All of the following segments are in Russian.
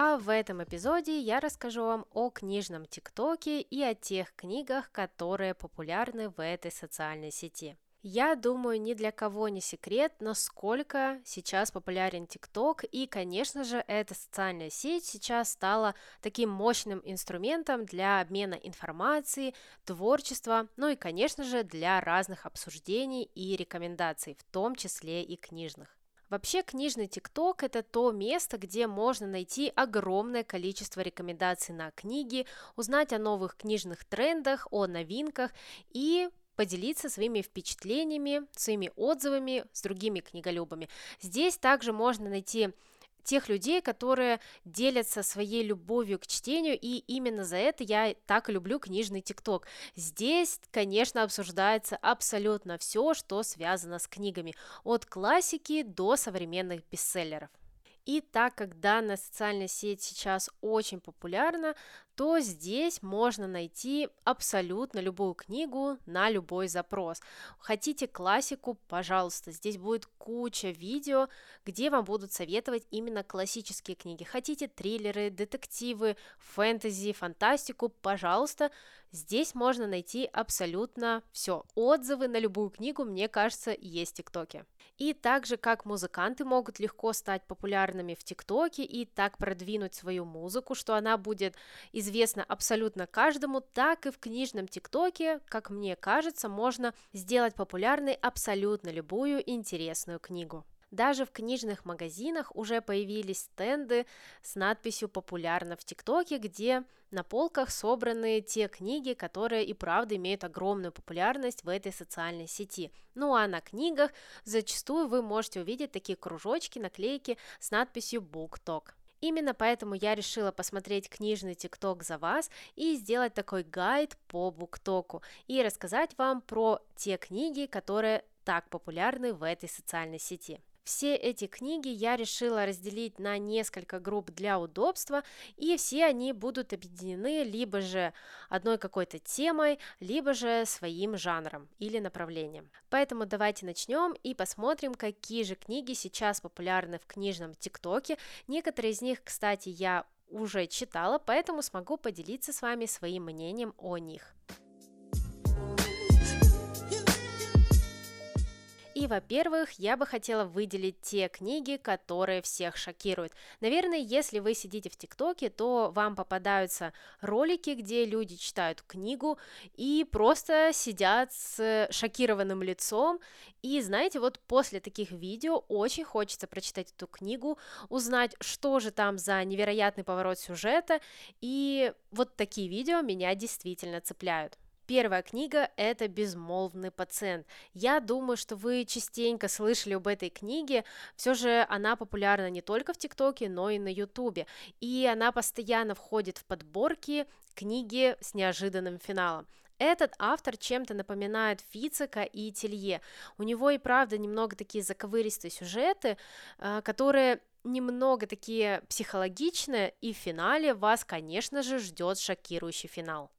А в этом эпизоде я расскажу вам о книжном ТикТоке и о тех книгах, которые популярны в этой социальной сети. Я думаю, ни для кого не секрет, насколько сейчас популярен ТикТок, и, конечно же, эта социальная сеть сейчас стала таким мощным инструментом для обмена информацией, творчества, ну и, конечно же, для разных обсуждений и рекомендаций, в том числе и книжных. Вообще книжный ТикТок – это то место, где можно найти огромное количество рекомендаций на книги, узнать о новых книжных трендах, о новинках и поделиться своими впечатлениями, своими отзывами с другими книголюбами. Здесь также можно найти тех людей, которые делятся своей любовью к чтению, и именно за это я так люблю книжный ТикТок. Здесь, конечно, обсуждается абсолютно все, что связано с книгами, от классики до современных бестселлеров. И так как данная социальная сеть сейчас очень популярна, то здесь можно найти абсолютно любую книгу на любой запрос. Хотите классику, пожалуйста, здесь будет куча видео, где вам будут советовать именно классические книги. Хотите триллеры, детективы, фэнтези, фантастику, пожалуйста, здесь можно найти абсолютно все. Отзывы на любую книгу, мне кажется, есть в ТикТоке. И также как музыканты могут легко стать популярными в ТикТоке и так продвинуть свою музыку, что она будет известна абсолютно каждому, так и в книжном ТикТоке, как мне кажется, можно сделать популярной абсолютно любую интересную книгу. Даже в книжных магазинах уже появились стенды с надписью «Популярно в ТикТоке», где на полках собраны те книги, которые и правда имеют огромную популярность в этой социальной сети. Ну а на книгах зачастую вы можете увидеть такие кружочки, наклейки с надписью BookTok. Именно поэтому я решила посмотреть книжный ТикТок за вас и сделать такой гайд по буктоку и рассказать вам про те книги, которые так популярны в этой социальной сети. Все эти книги я решила разделить на несколько групп для удобства, и все они будут объединены либо же одной какой-то темой, либо же своим жанром или направлением. Поэтому давайте начнем и посмотрим, какие же книги сейчас популярны в книжном ТикТоке. Некоторые из них, кстати, я уже читала, поэтому смогу поделиться с вами своим мнением о них. И, во-первых, я бы хотела выделить те книги, которые всех шокируют. Наверное, если вы сидите в ТикТоке, то вам попадаются ролики, где люди читают книгу и просто сидят с шокированным лицом. И знаете, вот после таких видео очень хочется прочитать эту книгу, узнать, что же там за невероятный поворот сюжета. И вот такие видео меня действительно цепляют. Первая книга – это «Безмолвный пациент». Я думаю, что вы частенько слышали об этой книге, все же она популярна не только в ТикТоке, но и на Ютубе, и она постоянно входит в подборки книги с неожиданным финалом. Этот автор чем-то напоминает Фицика и Телье. У него и правда немного такие заковыристые сюжеты, э, которые немного такие психологичные, и в финале вас, конечно же, ждет шокирующий финал.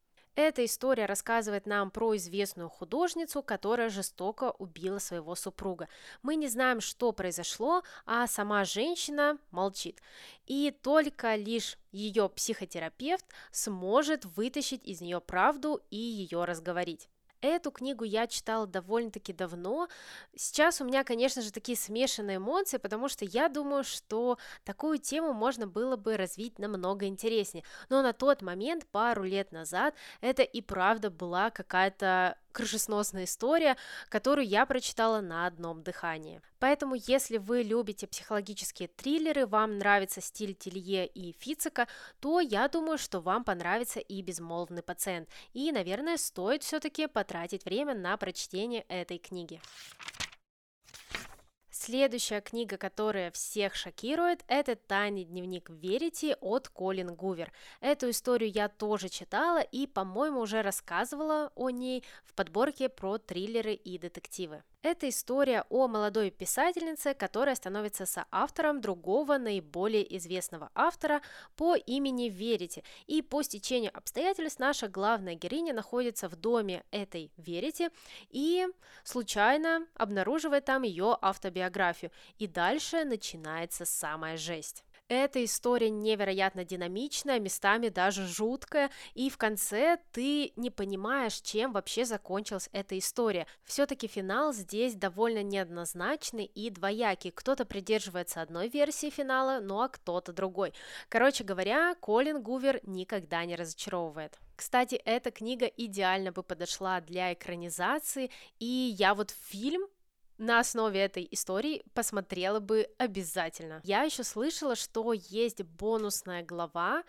Эта история рассказывает нам про известную художницу, которая жестоко убила своего супруга. Мы не знаем, что произошло, а сама женщина молчит. И только лишь ее психотерапевт сможет вытащить из нее правду и ее разговорить. Эту книгу я читала довольно-таки давно. Сейчас у меня, конечно же, такие смешанные эмоции, потому что я думаю, что такую тему можно было бы развить намного интереснее. Но на тот момент, пару лет назад, это и правда была какая-то крышесносная история, которую я прочитала на одном дыхании. Поэтому, если вы любите психологические триллеры, вам нравится стиль Телье и Фицика, то я думаю, что вам понравится и «Безмолвный пациент». И, наверное, стоит все-таки потратить время на прочтение этой книги. Следующая книга, которая всех шокирует, это «Тайный дневник Верити» от Колин Гувер. Эту историю я тоже читала и, по-моему, уже рассказывала о ней в подборке про триллеры и детективы. Это история о молодой писательнице, которая становится соавтором другого наиболее известного автора по имени Верити. И по стечению обстоятельств наша главная героиня находится в доме этой Верити и случайно обнаруживает там ее автобиографию. И дальше начинается самая жесть. Эта история невероятно динамичная, местами даже жуткая, и в конце ты не понимаешь, чем вообще закончилась эта история. Все-таки финал здесь довольно неоднозначный и двоякий. Кто-то придерживается одной версии финала, ну а кто-то другой. Короче говоря, Колин Гувер никогда не разочаровывает. Кстати, эта книга идеально бы подошла для экранизации, и я вот фильм на основе этой истории посмотрела бы обязательно. Я еще слышала, что есть бонусная глава,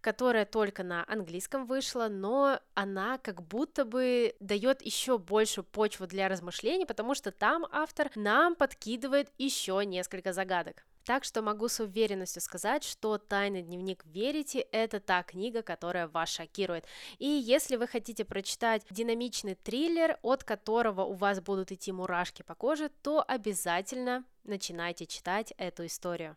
которая только на английском вышла, но она как будто бы дает еще большую почву для размышлений, потому что там автор нам подкидывает еще несколько загадок. Так что могу с уверенностью сказать, что «Тайный дневник Верите» — это та книга, которая вас шокирует. И если вы хотите прочитать динамичный триллер, от которого у вас будут идти мурашки по коже, то обязательно начинайте читать эту историю.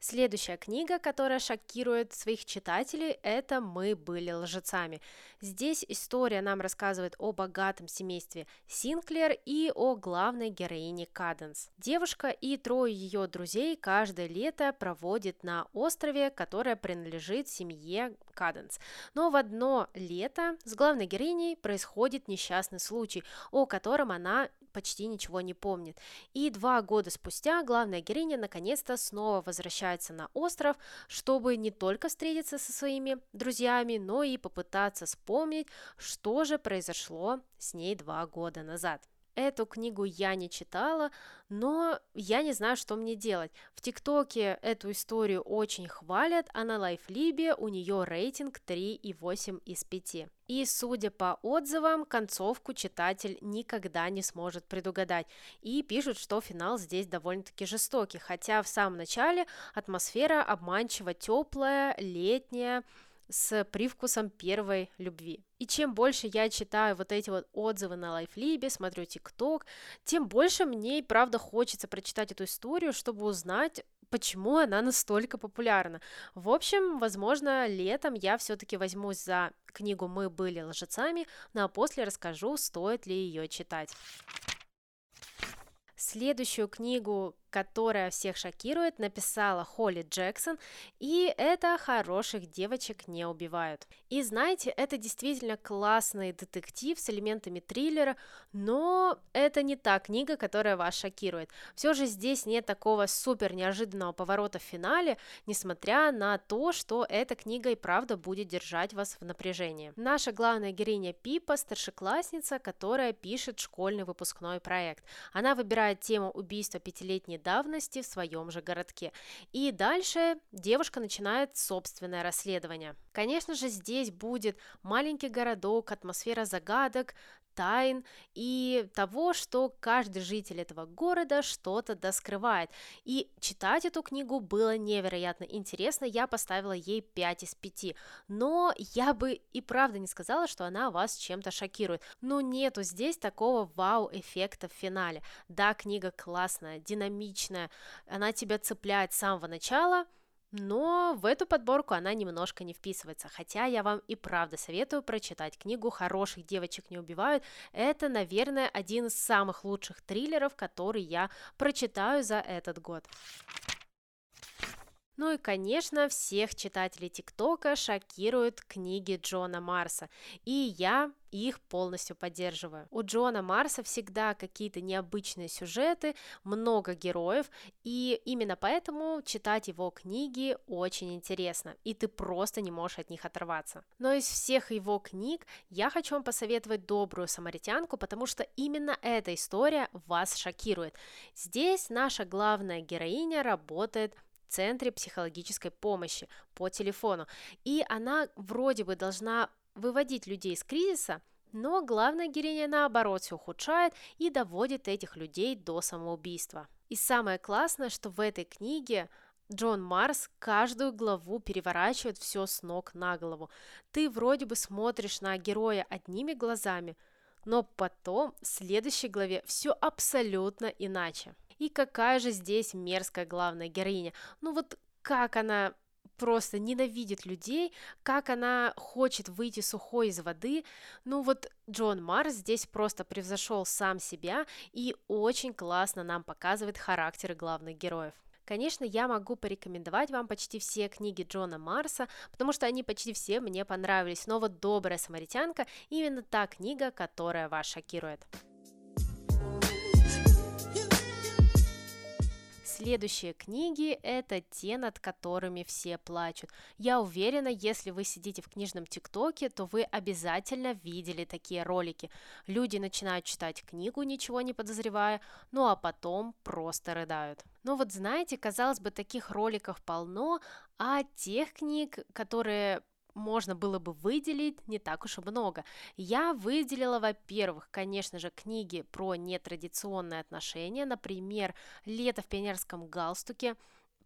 Следующая книга, которая шокирует своих читателей, это «Мы были лжецами». Здесь история нам рассказывает о богатом семействе Синклер и о главной героине Каденс. Девушка и трое ее друзей каждое лето проводят на острове, которое принадлежит семье Каденс. Но в одно лето с главной героиней происходит несчастный случай, о котором она почти ничего не помнит. И два года спустя главная героиня наконец-то снова возвращается на остров, чтобы не только встретиться со своими друзьями, но и попытаться вспомнить, что же произошло с ней два года назад. Эту книгу я не читала, но я не знаю, что мне делать. В ТикТоке эту историю очень хвалят, а на Лайфлибе у нее рейтинг 3,8 из 5. И, судя по отзывам, концовку читатель никогда не сможет предугадать. И пишут, что финал здесь довольно-таки жестокий, хотя в самом начале атмосфера обманчиво теплая, летняя, с привкусом первой любви. И чем больше я читаю вот эти вот отзывы на Лайфлибе, смотрю ТикТок, тем больше мне и правда хочется прочитать эту историю, чтобы узнать, почему она настолько популярна. В общем, возможно, летом я все-таки возьмусь за книгу «Мы были лжецами», ну а после расскажу, стоит ли ее читать. Следующую книгу, которая всех шокирует, написала Холли Джексон, и это «Хороших девочек не убивают». И знаете, это действительно классный детектив с элементами триллера, но это не та книга, которая вас шокирует. Все же здесь нет такого супер неожиданного поворота в финале, несмотря на то, что эта книга и правда будет держать вас в напряжении. Наша главная героиня Пипа – старшеклассница, которая пишет школьный выпускной проект. Она выбирает тему убийства пятилетней давности в своем же городке. И дальше девушка начинает собственное расследование. Конечно же, здесь будет маленький городок, атмосфера загадок, тайн и того, что каждый житель этого города что-то доскрывает. И читать эту книгу было невероятно интересно, я поставила ей 5 из 5, но я бы и правда не сказала, что она вас чем-то шокирует. Но нету здесь такого вау-эффекта в финале. Да, книга классная, динамичная, она тебя цепляет с самого начала – но в эту подборку она немножко не вписывается, хотя я вам и правда советую прочитать книгу «Хороших девочек не убивают». Это, наверное, один из самых лучших триллеров, который я прочитаю за этот год. Ну и, конечно, всех читателей ТикТока шокируют книги Джона Марса, и я их полностью поддерживаю. У Джона Марса всегда какие-то необычные сюжеты, много героев, и именно поэтому читать его книги очень интересно, и ты просто не можешь от них оторваться. Но из всех его книг я хочу вам посоветовать «Добрую самаритянку», потому что именно эта история вас шокирует. Здесь наша главная героиня работает центре психологической помощи по телефону. И она вроде бы должна выводить людей из кризиса, Но главная героиня наоборот все ухудшает и доводит этих людей до самоубийства. И самое классное, что в этой книге Джон Марс каждую главу переворачивает все с ног на голову. Ты вроде бы смотришь на героя одними глазами, но потом в следующей главе все абсолютно иначе. И какая же здесь мерзкая главная героиня. Ну вот как она просто ненавидит людей, как она хочет выйти сухой из воды. Ну вот Джон Марс здесь просто превзошел сам себя и очень классно нам показывает характеры главных героев. Конечно, я могу порекомендовать вам почти все книги Джона Марса, потому что они почти все мне понравились, но вот «Добрая самаритянка» именно та книга, которая вас шокирует. Следующие книги – это те, над которыми все плачут. Я уверена, если вы сидите в книжном ТикТоке, то вы обязательно видели такие ролики. Люди начинают читать книгу, ничего не подозревая, ну а потом просто рыдают. Но вот знаете, казалось бы, таких роликов полно, а тех книг, которые можно было бы выделить не так уж и много. Я выделила, во-первых, конечно же, книги про нетрадиционные отношения, например, «Лето в пионерском галстуке»,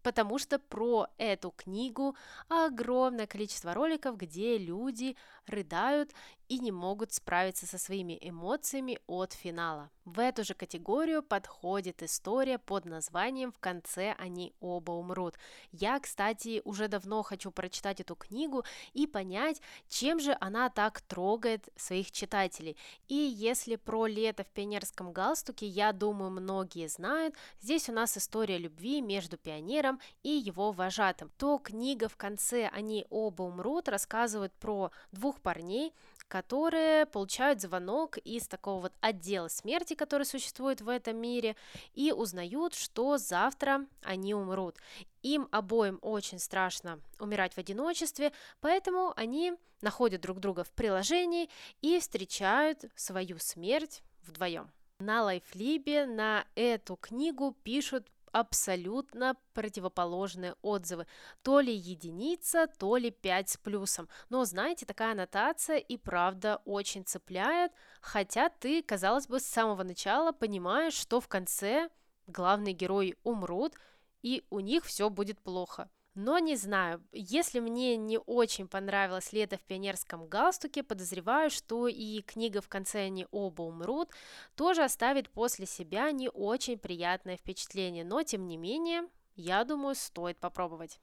потому что про эту книгу огромное количество роликов, где люди рыдают и не могут справиться со своими эмоциями от финала. В эту же категорию подходит история под названием «В конце они оба умрут». Я, кстати, уже давно хочу прочитать эту книгу и понять, чем же она так трогает своих читателей. И если про лето в пионерском галстуке, я думаю, многие знают, здесь у нас история любви между пионером и его вожатым, то книга «В конце они оба умрут» рассказывает про двух парней, которые получают звонок из такого вот отдела смерти, который существует в этом мире, и узнают, что завтра они умрут. Им обоим очень страшно умирать в одиночестве, поэтому они находят друг друга в приложении и встречают свою смерть вдвоем. На Лайфлибе на эту книгу пишут абсолютно противоположные отзывы. То ли единица, то ли 5 с плюсом. Но, знаете, такая аннотация и правда очень цепляет, хотя ты, казалось бы, с самого начала понимаешь, что в конце главные герои умрут, и у них все будет плохо. Но не знаю, если мне не очень понравилось «Лето в пионерском галстуке», подозреваю, что и книга «В конце они оба умрут» тоже оставит после себя не очень приятное впечатление, но тем не менее, я думаю, стоит попробовать.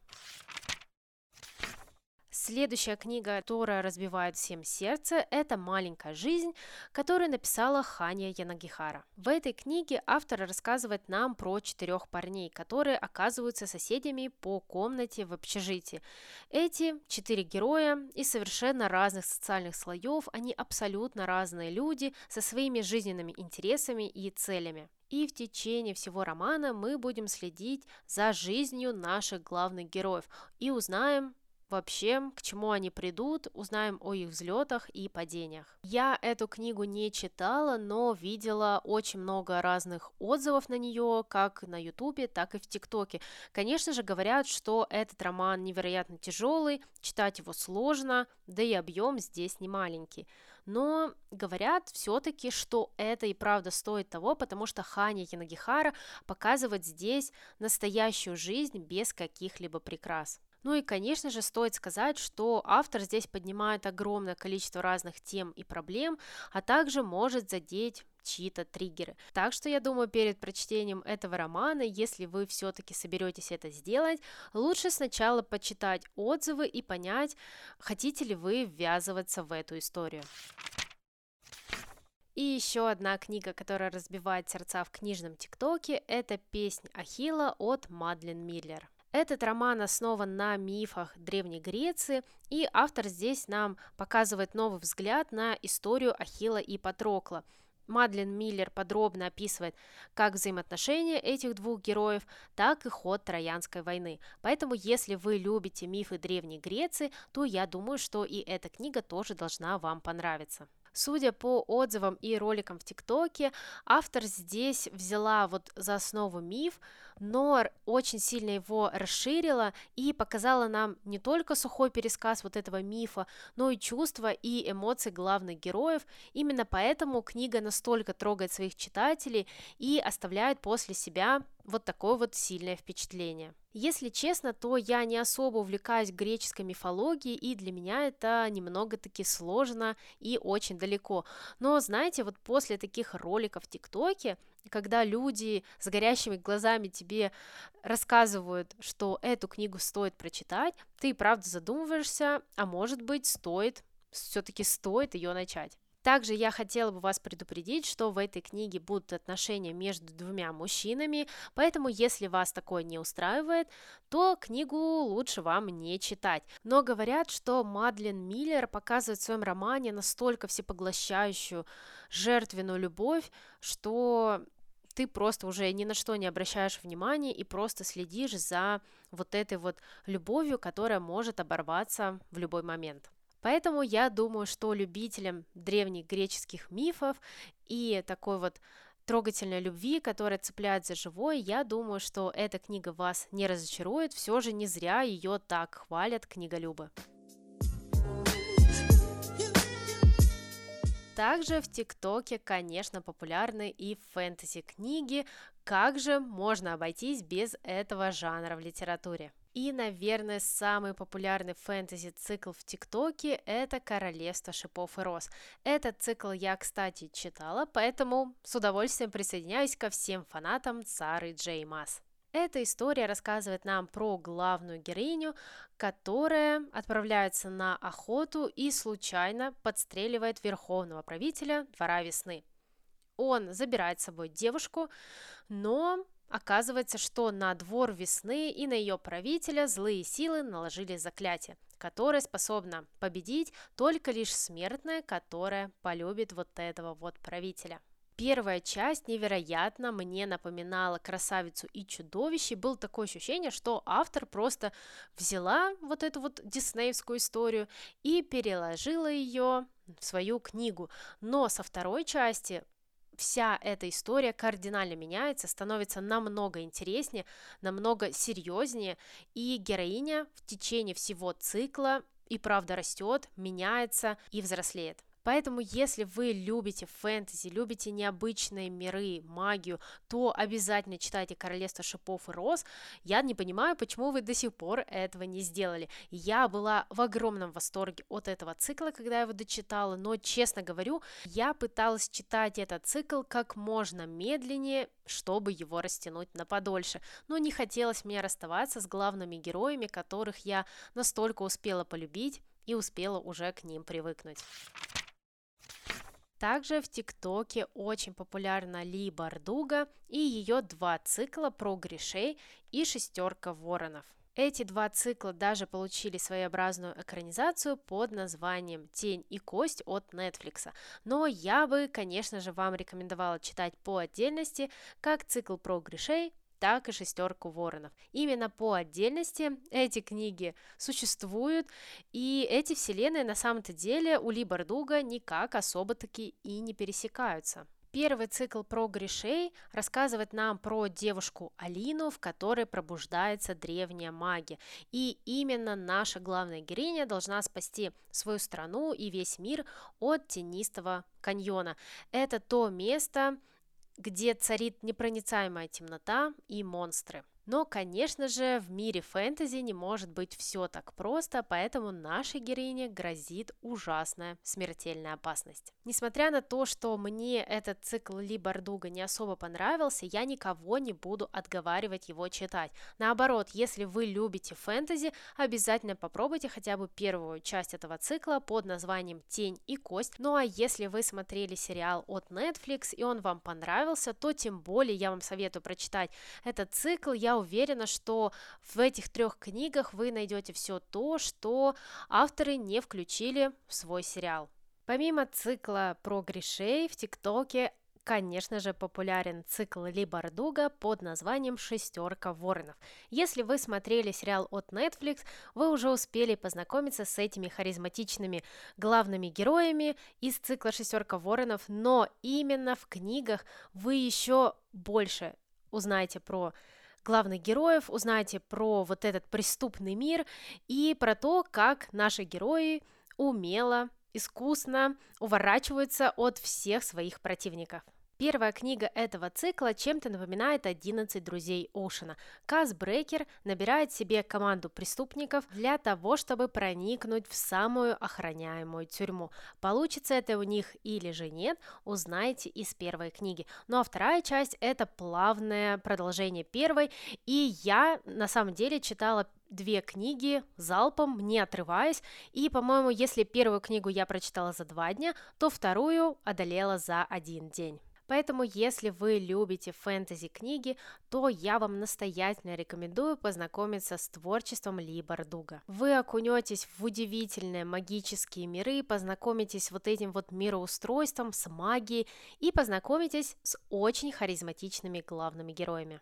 Следующая книга, которая разбивает всем сердце, это «Маленькая жизнь», которую написала Ханя Янагихара. В этой книге автор рассказывает нам про четырех парней, которые оказываются соседями по комнате в общежитии. Эти четыре героя из совершенно разных социальных слоев, они абсолютно разные люди со своими жизненными интересами и целями. И в течение всего романа мы будем следить за жизнью наших главных героев и узнаем, вообще, к чему они придут, узнаем о их взлетах и падениях. Я эту книгу не читала, но видела очень много разных отзывов на нее, как на ютубе, так и в тиктоке. Конечно же, говорят, что этот роман невероятно тяжелый, читать его сложно, да и объем здесь не маленький. Но говорят все-таки, что это и правда стоит того, потому что Ханя Янагихара показывает здесь настоящую жизнь без каких-либо прикрас. Ну и, конечно же, стоит сказать, что автор здесь поднимает огромное количество разных тем и проблем, а также может задеть чьи-то триггеры. Так что я думаю, перед прочтением этого романа, если вы все-таки соберетесь это сделать, лучше сначала почитать отзывы и понять, хотите ли вы ввязываться в эту историю. И еще одна книга, которая разбивает сердца в книжном ТикТоке, это «Песнь Ахилла» от Мадлен Миллер. Этот роман основан на мифах Древней Греции, и автор здесь нам показывает новый взгляд на историю Ахилла и Патрокла. Мадлен Миллер подробно описывает как взаимоотношения этих двух героев, так и ход Троянской войны. Поэтому, если вы любите мифы Древней Греции, то я думаю, что и эта книга тоже должна вам понравиться. Судя по отзывам и роликам в ТикТоке, автор здесь взяла вот за основу миф, но очень сильно его расширила и показала нам не только сухой пересказ вот этого мифа, но и чувства и эмоции главных героев. Именно поэтому книга настолько трогает своих читателей и оставляет после себя вот такое вот сильное впечатление. Если честно, то я не особо увлекаюсь греческой мифологией, и для меня это немного-таки сложно и очень далеко. Но, знаете, вот после таких роликов в ТикТоке, когда люди с горящими глазами тебе рассказывают, что эту книгу стоит прочитать, ты правда задумываешься, а может быть стоит, все-таки стоит ее начать. Также я хотела бы вас предупредить, что в этой книге будут отношения между двумя мужчинами, поэтому если вас такое не устраивает, то книгу лучше вам не читать. Но говорят, что Мадлен Миллер показывает в своем романе настолько всепоглощающую жертвенную любовь, что ты просто уже ни на что не обращаешь внимания и просто следишь за вот этой вот любовью, которая может оборваться в любой момент. Поэтому я думаю, что любителям древних греческих мифов и такой вот трогательной любви, которая цепляет за живое, я думаю, что эта книга вас не разочарует, все же не зря ее так хвалят книголюбы. Также в ТикТоке, конечно, популярны и фэнтези-книги. Как же можно обойтись без этого жанра в литературе? И, наверное, самый популярный фэнтези-цикл в ТикТоке – это «Королевство шипов и роз». Этот цикл я, кстати, читала, поэтому с удовольствием присоединяюсь ко всем фанатам Сары Джей Масс. Эта история рассказывает нам про главную героиню, которая отправляется на охоту и случайно подстреливает верховного правителя двора весны. Он забирает с собой девушку, но Оказывается, что на двор весны и на ее правителя злые силы наложили заклятие, которое способно победить только лишь смертная, которая полюбит вот этого вот правителя. Первая часть невероятно мне напоминала «Красавицу и чудовище». Было такое ощущение, что автор просто взяла вот эту вот диснеевскую историю и переложила ее в свою книгу. Но со второй части вся эта история кардинально меняется, становится намного интереснее, намного серьезнее, и героиня в течение всего цикла и правда растет, меняется и взрослеет. Поэтому, если вы любите фэнтези, любите необычные миры, магию, то обязательно читайте «Королевство шипов и роз». Я не понимаю, почему вы до сих пор этого не сделали. Я была в огромном восторге от этого цикла, когда я его дочитала, но, честно говорю, я пыталась читать этот цикл как можно медленнее, чтобы его растянуть на подольше. Но не хотелось мне расставаться с главными героями, которых я настолько успела полюбить и успела уже к ним привыкнуть. Также в ТикТоке очень популярна Ли Бардуга и ее два цикла про грешей и шестерка воронов. Эти два цикла даже получили своеобразную экранизацию под названием «Тень и кость» от Netflix. Но я бы, конечно же, вам рекомендовала читать по отдельности как цикл про грешей, так и шестерку воронов. Именно по отдельности эти книги существуют, и эти вселенные на самом-то деле у Ли Бардуга никак особо-таки и не пересекаются. Первый цикл про грешей рассказывает нам про девушку Алину, в которой пробуждается древняя магия. И именно наша главная героиня должна спасти свою страну и весь мир от тенистого каньона. Это то место, где царит непроницаемая темнота и монстры. Но, конечно же, в мире фэнтези не может быть все так просто, поэтому нашей героине грозит ужасная смертельная опасность. Несмотря на то, что мне этот цикл Ли Бардуга не особо понравился, я никого не буду отговаривать его читать. Наоборот, если вы любите фэнтези, обязательно попробуйте хотя бы первую часть этого цикла под названием «Тень и кость». Ну а если вы смотрели сериал от Netflix и он вам понравился, то тем более я вам советую прочитать этот цикл. Я уверена, что в этих трех книгах вы найдете все то, что авторы не включили в свой сериал. Помимо цикла про грешей в ТикТоке конечно же, популярен цикл Ли Бардуга под названием «Шестерка воронов». Если вы смотрели сериал от Netflix, вы уже успели познакомиться с этими харизматичными главными героями из цикла «Шестерка воронов», но именно в книгах вы еще больше узнаете про главных героев, узнаете про вот этот преступный мир и про то, как наши герои умело, искусно уворачиваются от всех своих противников. Первая книга этого цикла чем-то напоминает «11 друзей Оушена». Каз Брейкер набирает себе команду преступников для того, чтобы проникнуть в самую охраняемую тюрьму. Получится это у них или же нет, узнаете из первой книги. Ну а вторая часть – это плавное продолжение первой, и я на самом деле читала две книги залпом, не отрываясь, и, по-моему, если первую книгу я прочитала за два дня, то вторую одолела за один день. Поэтому, если вы любите фэнтези-книги, то я вам настоятельно рекомендую познакомиться с творчеством Ли Бардуга. Вы окунетесь в удивительные магические миры, познакомитесь вот этим вот мироустройством, с магией и познакомитесь с очень харизматичными главными героями.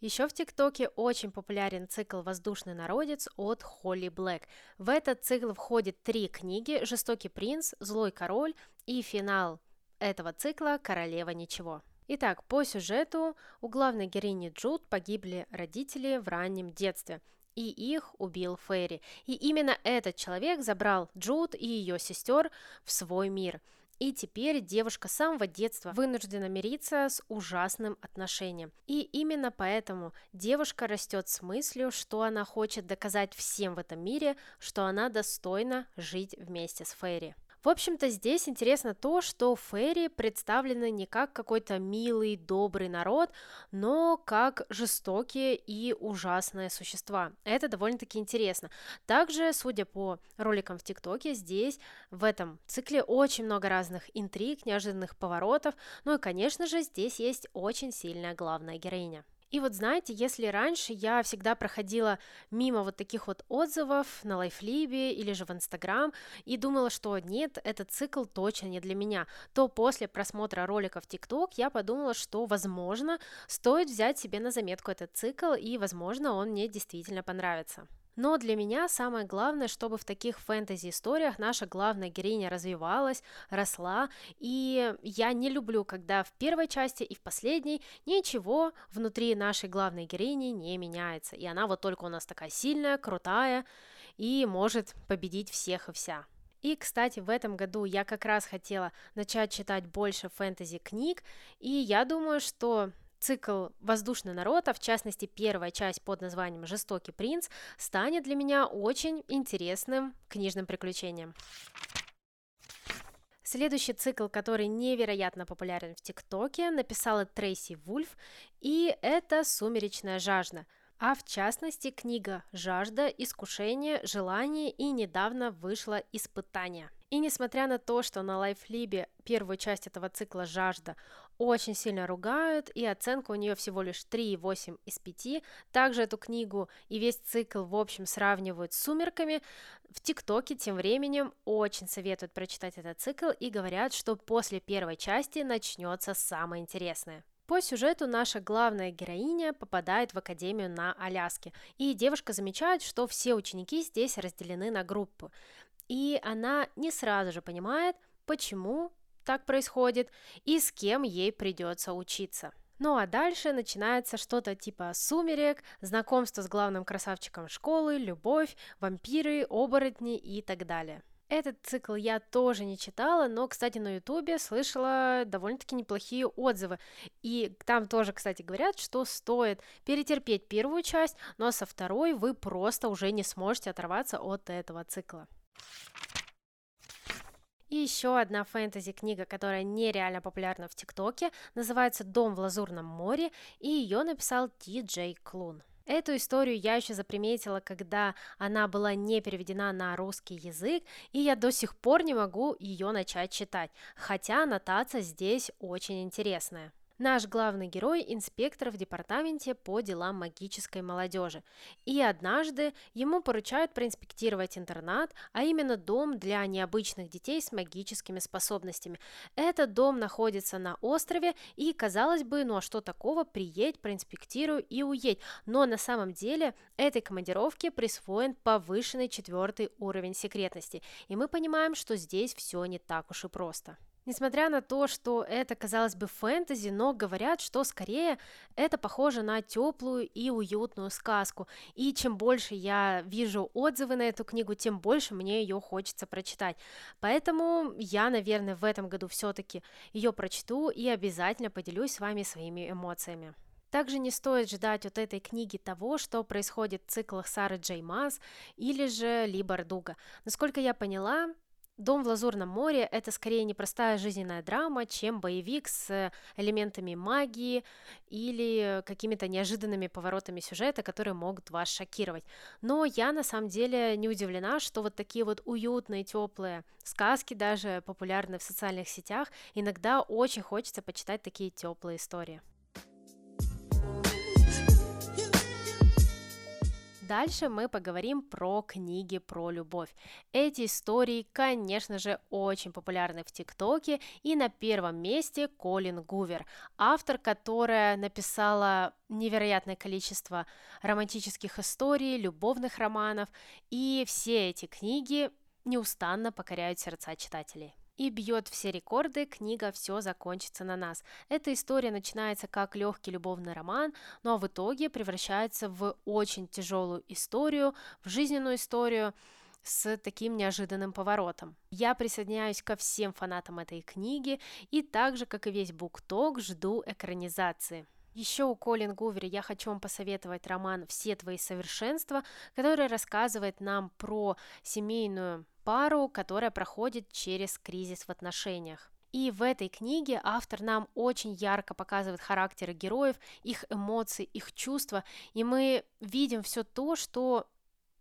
Еще в ТикТоке очень популярен цикл «Воздушный народец» от Холли Блэк. В этот цикл входит три книги «Жестокий принц», «Злой король» и финал этого цикла «Королева ничего». Итак, по сюжету у главной героини Джуд погибли родители в раннем детстве, и их убил Ферри. И именно этот человек забрал Джуд и ее сестер в свой мир. И теперь девушка с самого детства вынуждена мириться с ужасным отношением. И именно поэтому девушка растет с мыслью, что она хочет доказать всем в этом мире, что она достойна жить вместе с Ферри. В общем-то, здесь интересно то, что фейри представлены не как какой-то милый, добрый народ, но как жестокие и ужасные существа. Это довольно-таки интересно. Также, судя по роликам в ТикТоке, здесь в этом цикле очень много разных интриг, неожиданных поворотов, ну и, конечно же, здесь есть очень сильная главная героиня. И вот знаете, если раньше я всегда проходила мимо вот таких вот отзывов на Лайфлибе или же в Инстаграм и думала, что нет, этот цикл точно не для меня, то после просмотра ролика в ТикТок я подумала, что, возможно, стоит взять себе на заметку этот цикл и, возможно, он мне действительно понравится. Но для меня самое главное, чтобы в таких фэнтези-историях наша главная героиня развивалась, росла, и я не люблю, когда в первой части и в последней ничего внутри нашей главной героини не меняется, и она вот только у нас такая сильная, крутая и может победить всех и вся. И, кстати, в этом году я как раз хотела начать читать больше фэнтези книг, и я думаю, что Цикл «Воздушный народ», а в частности первая часть под названием «Жестокий принц», станет для меня очень интересным книжным приключением. Следующий цикл, который невероятно популярен в ТикТоке, написала Трейси Вульф, и это «Сумеречная жажда», а в частности книга «Жажда, искушение, желание» и недавно вышло «Испытание». И несмотря на то, что на Лайфлибе первую часть этого цикла «Жажда» очень сильно ругают, и оценка у нее всего лишь 3,8 из 5. Также эту книгу и весь цикл, в общем, сравнивают с «Сумерками». В ТикТоке тем временем очень советуют прочитать этот цикл и говорят, что после первой части начнется самое интересное. По сюжету наша главная героиня попадает в академию на Аляске, и девушка замечает, что все ученики здесь разделены на группы и она не сразу же понимает, почему так происходит и с кем ей придется учиться. Ну а дальше начинается что-то типа сумерек, знакомство с главным красавчиком школы, любовь, вампиры, оборотни и так далее. Этот цикл я тоже не читала, но, кстати, на ютубе слышала довольно-таки неплохие отзывы. И там тоже, кстати, говорят, что стоит перетерпеть первую часть, но со второй вы просто уже не сможете оторваться от этого цикла. И еще одна фэнтези-книга, которая нереально популярна в ТикТоке, называется «Дом в Лазурном море», и ее написал Ти Джей Клун. Эту историю я еще заприметила, когда она была не переведена на русский язык, и я до сих пор не могу ее начать читать, хотя аннотация здесь очень интересная. Наш главный герой – инспектор в департаменте по делам магической молодежи. И однажды ему поручают проинспектировать интернат, а именно дом для необычных детей с магическими способностями. Этот дом находится на острове, и, казалось бы, ну а что такого, приедь, проинспектируй и уедь. Но на самом деле этой командировке присвоен повышенный четвертый уровень секретности, и мы понимаем, что здесь все не так уж и просто. Несмотря на то, что это, казалось бы, фэнтези, но говорят, что скорее это похоже на теплую и уютную сказку. И чем больше я вижу отзывы на эту книгу, тем больше мне ее хочется прочитать. Поэтому я, наверное, в этом году все-таки ее прочту и обязательно поделюсь с вами своими эмоциями. Также не стоит ждать от этой книги того, что происходит в циклах Сары Джей Маз или же Ли Бардуга. Насколько я поняла, Дом в Лазурном море – это скорее непростая жизненная драма, чем боевик с элементами магии или какими-то неожиданными поворотами сюжета, которые могут вас шокировать. Но я на самом деле не удивлена, что вот такие вот уютные, теплые сказки, даже популярные в социальных сетях, иногда очень хочется почитать такие теплые истории. Дальше мы поговорим про книги про любовь. Эти истории, конечно же, очень популярны в ТикТоке, и на первом месте Колин Гувер, автор, которая написала невероятное количество романтических историй, любовных романов, и все эти книги неустанно покоряют сердца читателей и бьет все рекорды, книга «Все закончится на нас». Эта история начинается как легкий любовный роман, но в итоге превращается в очень тяжелую историю, в жизненную историю, с таким неожиданным поворотом. Я присоединяюсь ко всем фанатам этой книги и так же, как и весь букток, жду экранизации. Еще у Колин Гувери я хочу вам посоветовать роман «Все твои совершенства», который рассказывает нам про семейную пару, которая проходит через кризис в отношениях. И в этой книге автор нам очень ярко показывает характеры героев, их эмоции, их чувства, и мы видим все то, что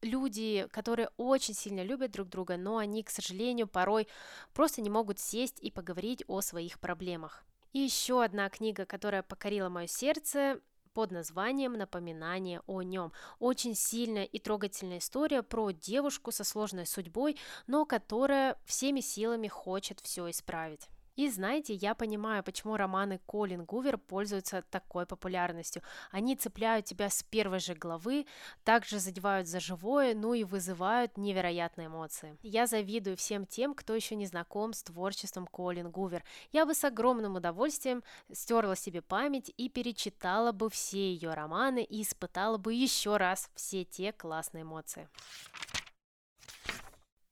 люди, которые очень сильно любят друг друга, но они, к сожалению, порой просто не могут сесть и поговорить о своих проблемах. И еще одна книга, которая покорила мое сердце, под названием «Напоминание о нем». Очень сильная и трогательная история про девушку со сложной судьбой, но которая всеми силами хочет все исправить. И знаете, я понимаю, почему романы Колин Гувер пользуются такой популярностью. Они цепляют тебя с первой же главы, также задевают за живое, ну и вызывают невероятные эмоции. Я завидую всем тем, кто еще не знаком с творчеством Колин Гувер. Я бы с огромным удовольствием стерла себе память и перечитала бы все ее романы и испытала бы еще раз все те классные эмоции.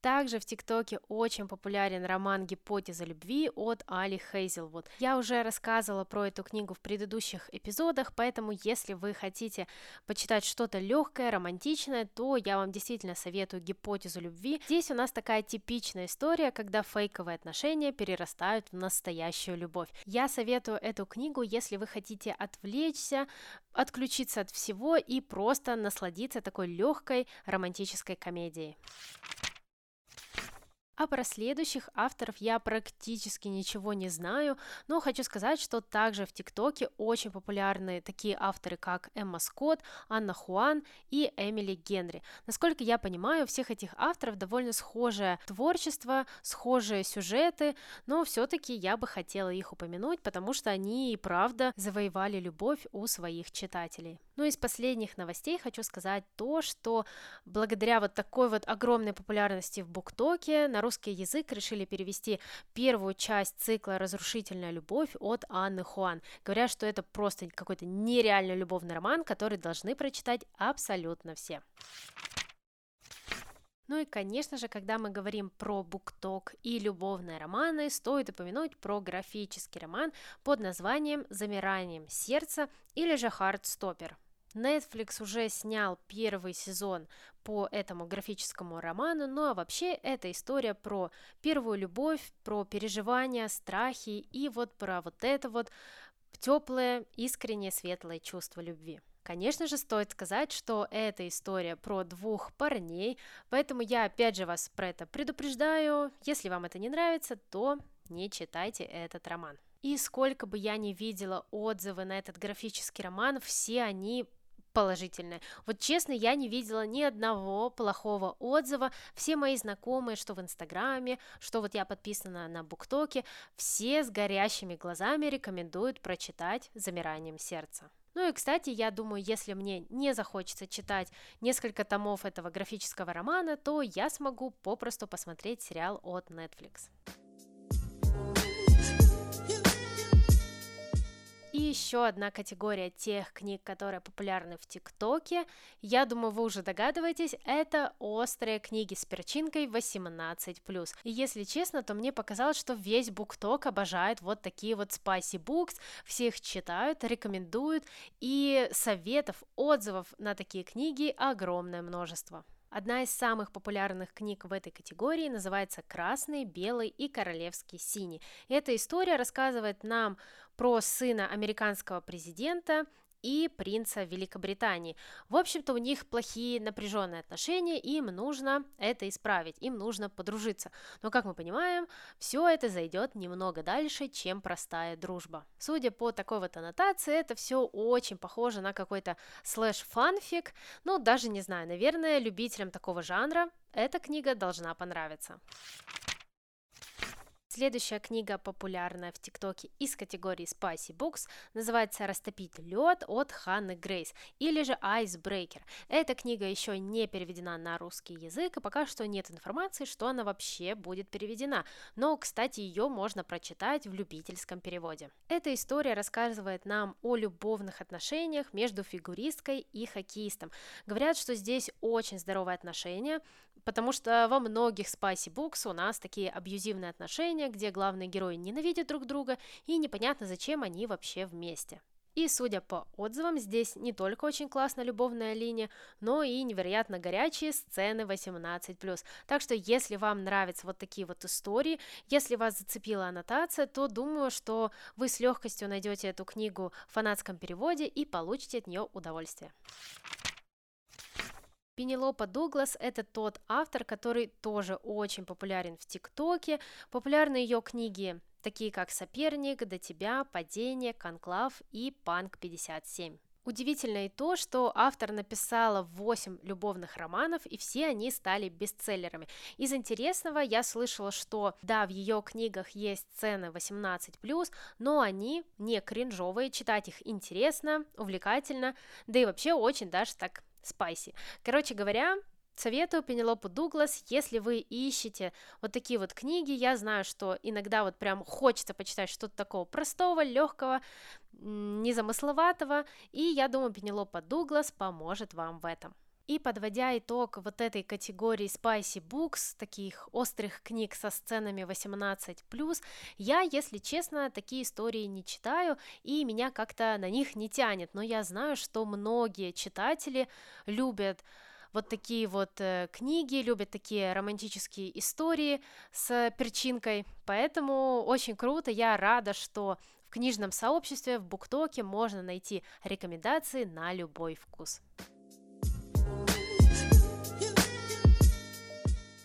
Также в ТикТоке очень популярен роман «Гипотеза любви» от Али Хейзелвуд. Я уже рассказывала про эту книгу в предыдущих эпизодах, поэтому если вы хотите почитать что-то легкое, романтичное, то я вам действительно советую «Гипотезу любви». Здесь у нас такая типичная история, когда фейковые отношения перерастают в настоящую любовь. Я советую эту книгу, если вы хотите отвлечься, отключиться от всего и просто насладиться такой легкой романтической комедией. А про следующих авторов я практически ничего не знаю, но хочу сказать, что также в ТикТоке очень популярны такие авторы, как Эмма Скотт, Анна Хуан и Эмили Генри. Насколько я понимаю, у всех этих авторов довольно схожее творчество, схожие сюжеты, но все-таки я бы хотела их упомянуть, потому что они и правда завоевали любовь у своих читателей. Ну и из последних новостей хочу сказать то, что благодаря вот такой вот огромной популярности в Буктоке на русский язык решили перевести первую часть цикла «Разрушительная любовь» от Анны Хуан. Говорят, что это просто какой-то нереальный любовный роман, который должны прочитать абсолютно все. Ну и, конечно же, когда мы говорим про букток и любовные романы, стоит упомянуть про графический роман под названием «Замиранием сердца» или же «Хардстоппер». Netflix уже снял первый сезон по этому графическому роману, ну а вообще это история про первую любовь, про переживания, страхи и вот про вот это вот теплое, искреннее, светлое чувство любви. Конечно же, стоит сказать, что это история про двух парней, поэтому я опять же вас про это предупреждаю. Если вам это не нравится, то не читайте этот роман. И сколько бы я ни видела отзывы на этот графический роман, все они положительное. Вот честно, я не видела ни одного плохого отзыва. Все мои знакомые, что в Инстаграме, что вот я подписана на Буктоке, все с горящими глазами рекомендуют прочитать «Замиранием сердца». Ну и, кстати, я думаю, если мне не захочется читать несколько томов этого графического романа, то я смогу попросту посмотреть сериал от Netflix. И еще одна категория тех книг, которые популярны в ТикТоке, я думаю, вы уже догадываетесь, это острые книги с перчинкой 18+. И если честно, то мне показалось, что весь букток обожает вот такие вот spicy books, все их читают, рекомендуют, и советов, отзывов на такие книги огромное множество. Одна из самых популярных книг в этой категории называется «Красный, белый и королевский синий». И эта история рассказывает нам про сына американского президента и принца Великобритании. В общем-то, у них плохие напряженные отношения, им нужно это исправить, им нужно подружиться. Но, как мы понимаем, все это зайдет немного дальше, чем простая дружба. Судя по такой вот аннотации, это все очень похоже на какой-то слэш-фанфик, ну, даже не знаю, наверное, любителям такого жанра эта книга должна понравиться. Следующая книга, популярная в ТикТоке из категории Spicy Books, называется «Растопить лед» от Ханны Грейс, или же Icebreaker. Эта книга еще не переведена на русский язык, и пока что нет информации, что она вообще будет переведена, но, кстати, ее можно прочитать в любительском переводе. Эта история рассказывает нам о любовных отношениях между фигуристкой и хоккеистом. Говорят, что здесь очень здоровые отношения, потому что во многих Spicy Books у нас такие абьюзивные отношения, где главные герои ненавидят друг друга и непонятно, зачем они вообще вместе. И, судя по отзывам, здесь не только очень классная любовная линия, но и невероятно горячие сцены 18+. Так что, если вам нравятся вот такие вот истории, если вас зацепила аннотация, то думаю, что вы с легкостью найдете эту книгу в фанатском переводе и получите от нее удовольствие. Пенелопа Дуглас – это тот автор, который тоже очень популярен в ТикТоке. Популярны ее книги, такие как «Соперник», «До тебя», «Падение», «Конклав» и «Панк 57». Удивительно и то, что автор написала 8 любовных романов, и все они стали бестселлерами. Из интересного я слышала, что да, в ее книгах есть сцены 18+, но они не кринжовые, читать их интересно, увлекательно, да и вообще очень даже так спайси. Короче говоря, Советую Пенелопу Дуглас, если вы ищете вот такие вот книги, я знаю, что иногда вот прям хочется почитать что-то такого простого, легкого, незамысловатого, и я думаю, Пенелопа Дуглас поможет вам в этом. И подводя итог вот этой категории Spicy Books, таких острых книг со сценами 18+, я, если честно, такие истории не читаю, и меня как-то на них не тянет, но я знаю, что многие читатели любят вот такие вот э, книги, любят такие романтические истории с перчинкой, поэтому очень круто, я рада, что в книжном сообществе в Буктоке можно найти рекомендации на любой вкус.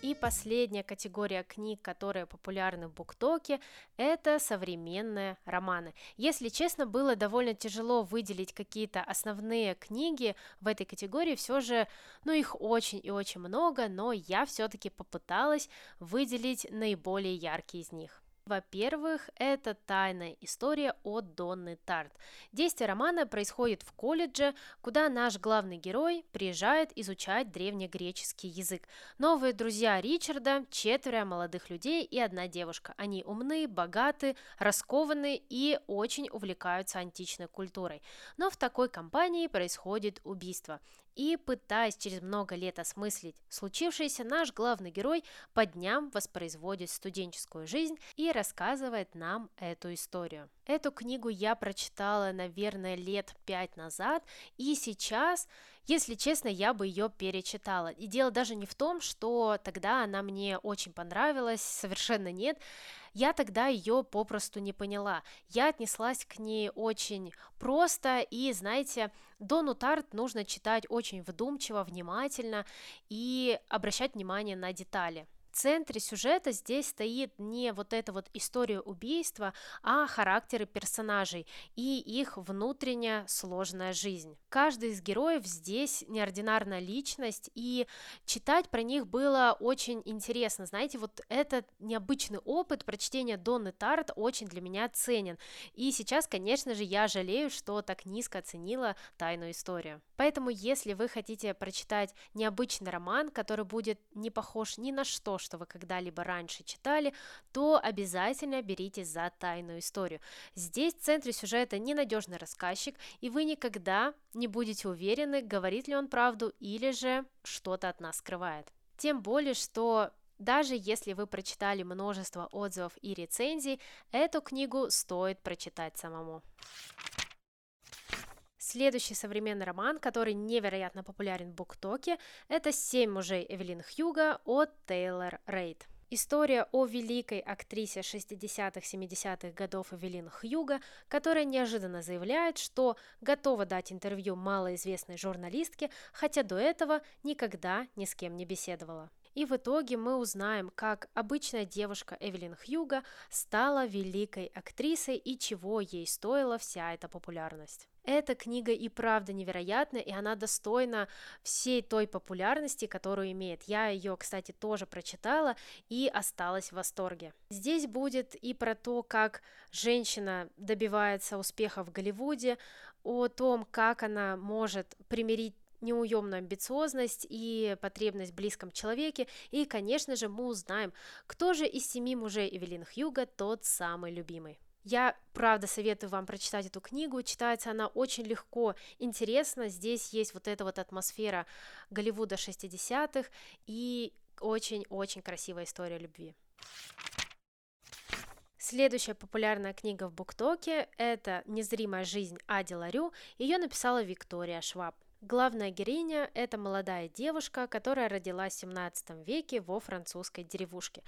И последняя категория книг, которые популярны в Буктоке, это современные романы. Если честно, было довольно тяжело выделить какие-то основные книги в этой категории, все же, ну их очень и очень много, но я все-таки попыталась выделить наиболее яркие из них. Во-первых, это тайная история от Донны Тарт. Действие романа происходит в колледже, куда наш главный герой приезжает изучать древнегреческий язык. Новые друзья Ричарда – четверо молодых людей и одна девушка. Они умны, богаты, раскованы и очень увлекаются античной культурой. Но в такой компании происходит убийство. И пытаясь через много лет осмыслить случившееся, наш главный герой по дням воспроизводит студенческую жизнь и рассказывает нам эту историю. Эту книгу я прочитала, наверное, лет пять назад, и сейчас, если честно, я бы ее перечитала. И дело даже не в том, что тогда она мне очень понравилась, совершенно нет. Я тогда ее попросту не поняла. Я отнеслась к ней очень просто, и, знаете, Дону Тарт нужно читать очень вдумчиво, внимательно и обращать внимание на детали. Центре сюжета здесь стоит не вот эта вот история убийства, а характеры персонажей и их внутренняя сложная жизнь. Каждый из героев здесь неординарная личность, и читать про них было очень интересно. Знаете, вот этот необычный опыт прочтения Донны Тарт очень для меня ценен. И сейчас, конечно же, я жалею, что так низко оценила тайную историю. Поэтому, если вы хотите прочитать необычный роман, который будет не похож ни на что, что вы когда-либо раньше читали, то обязательно беритесь за тайную историю. Здесь в центре сюжета ненадежный рассказчик, и вы никогда не будете уверены, говорит ли он правду или же что-то от нас скрывает. Тем более, что даже если вы прочитали множество отзывов и рецензий, эту книгу стоит прочитать самому. Следующий современный роман, который невероятно популярен в Буктоке, это «Семь мужей Эвелин Хьюга» от Тейлор Рейд. История о великой актрисе 60-70-х годов Эвелин Хьюга, которая неожиданно заявляет, что готова дать интервью малоизвестной журналистке, хотя до этого никогда ни с кем не беседовала. И в итоге мы узнаем, как обычная девушка Эвелин Хьюга стала великой актрисой и чего ей стоила вся эта популярность. Эта книга и правда невероятна, и она достойна всей той популярности, которую имеет. Я ее, кстати, тоже прочитала и осталась в восторге. Здесь будет и про то, как женщина добивается успеха в Голливуде, о том, как она может примирить неуемную амбициозность и потребность в близком человеке, и, конечно же, мы узнаем, кто же из семи мужей Эвелин Хьюга тот самый любимый. Я, правда, советую вам прочитать эту книгу. Читается она очень легко, интересно. Здесь есть вот эта вот атмосфера Голливуда 60-х и очень-очень красивая история любви. Следующая популярная книга в Буктоке – это «Незримая жизнь Ади Ларю». Ее написала Виктория Шваб. Главная героиня – это молодая девушка, которая родилась в 17 веке во французской деревушке.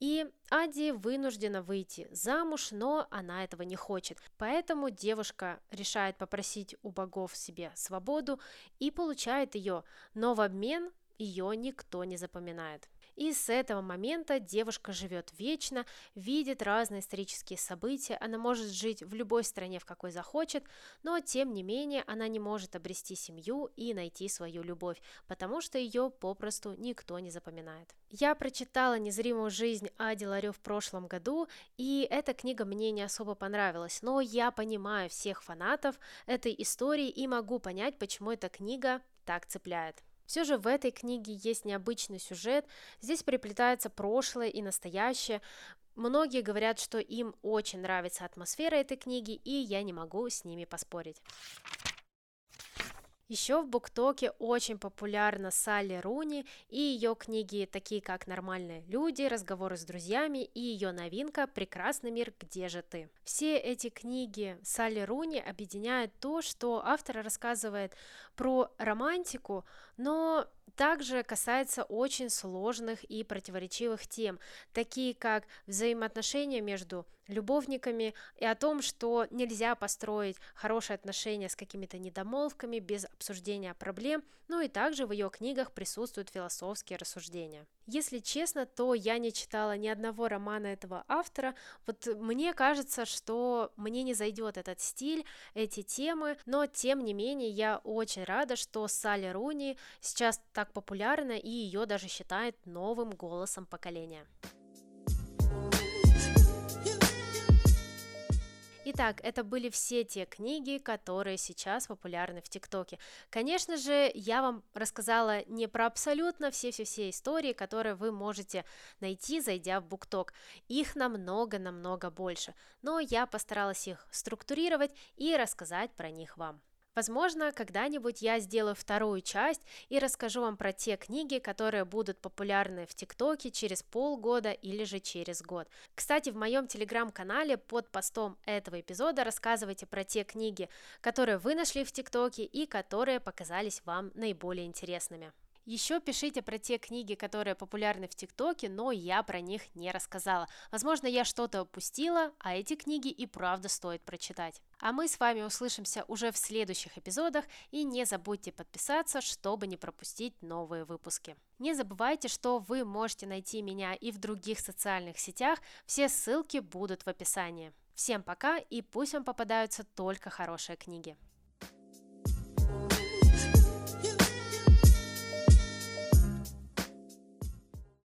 И Ади вынуждена выйти замуж, но она этого не хочет. Поэтому девушка решает попросить у богов себе свободу и получает ее, но в обмен ее никто не запоминает. И с этого момента девушка живет вечно, видит разные исторические события, она может жить в любой стране, в какой захочет, но тем не менее она не может обрести семью и найти свою любовь, потому что ее попросту никто не запоминает. Я прочитала «Незримую жизнь» Ади Ларё в прошлом году, и эта книга мне не особо понравилась, но я понимаю всех фанатов этой истории и могу понять, почему эта книга так цепляет. Все же в этой книге есть необычный сюжет, здесь переплетается прошлое и настоящее. Многие говорят, что им очень нравится атмосфера этой книги, и я не могу с ними поспорить. Еще в Буктоке очень популярна Салли Руни и ее книги, такие как «Нормальные люди», «Разговоры с друзьями» и ее новинка «Прекрасный мир, где же ты?». Все эти книги Салли Руни объединяют то, что автор рассказывает про романтику, но также касается очень сложных и противоречивых тем, такие как взаимоотношения между любовниками и о том, что нельзя построить хорошие отношения с какими-то недомолвками без обсуждения проблем, ну и также в ее книгах присутствуют философские рассуждения. Если честно, то я не читала ни одного романа этого автора. Вот мне кажется, что мне не зайдет этот стиль, эти темы, но тем не менее я очень рада, что Салли Руни сейчас так популярна и ее даже считают новым голосом поколения. Итак, это были все те книги, которые сейчас популярны в ТикТоке. Конечно же, я вам рассказала не про абсолютно все-все-все истории, которые вы можете найти, зайдя в BookTok. Их намного-намного больше, но я постаралась их структурировать и рассказать про них вам. Возможно, когда-нибудь я сделаю вторую часть и расскажу вам про те книги, которые будут популярны в ТикТоке через полгода или же через год. Кстати, в моем телеграм-канале под постом этого эпизода рассказывайте про те книги, которые вы нашли в ТикТоке и которые показались вам наиболее интересными. Еще пишите про те книги, которые популярны в ТикТоке, но я про них не рассказала. Возможно, я что-то упустила, а эти книги и правда стоит прочитать. А мы с вами услышимся уже в следующих эпизодах и не забудьте подписаться, чтобы не пропустить новые выпуски. Не забывайте, что вы можете найти меня и в других социальных сетях, все ссылки будут в описании. Всем пока и пусть вам попадаются только хорошие книги.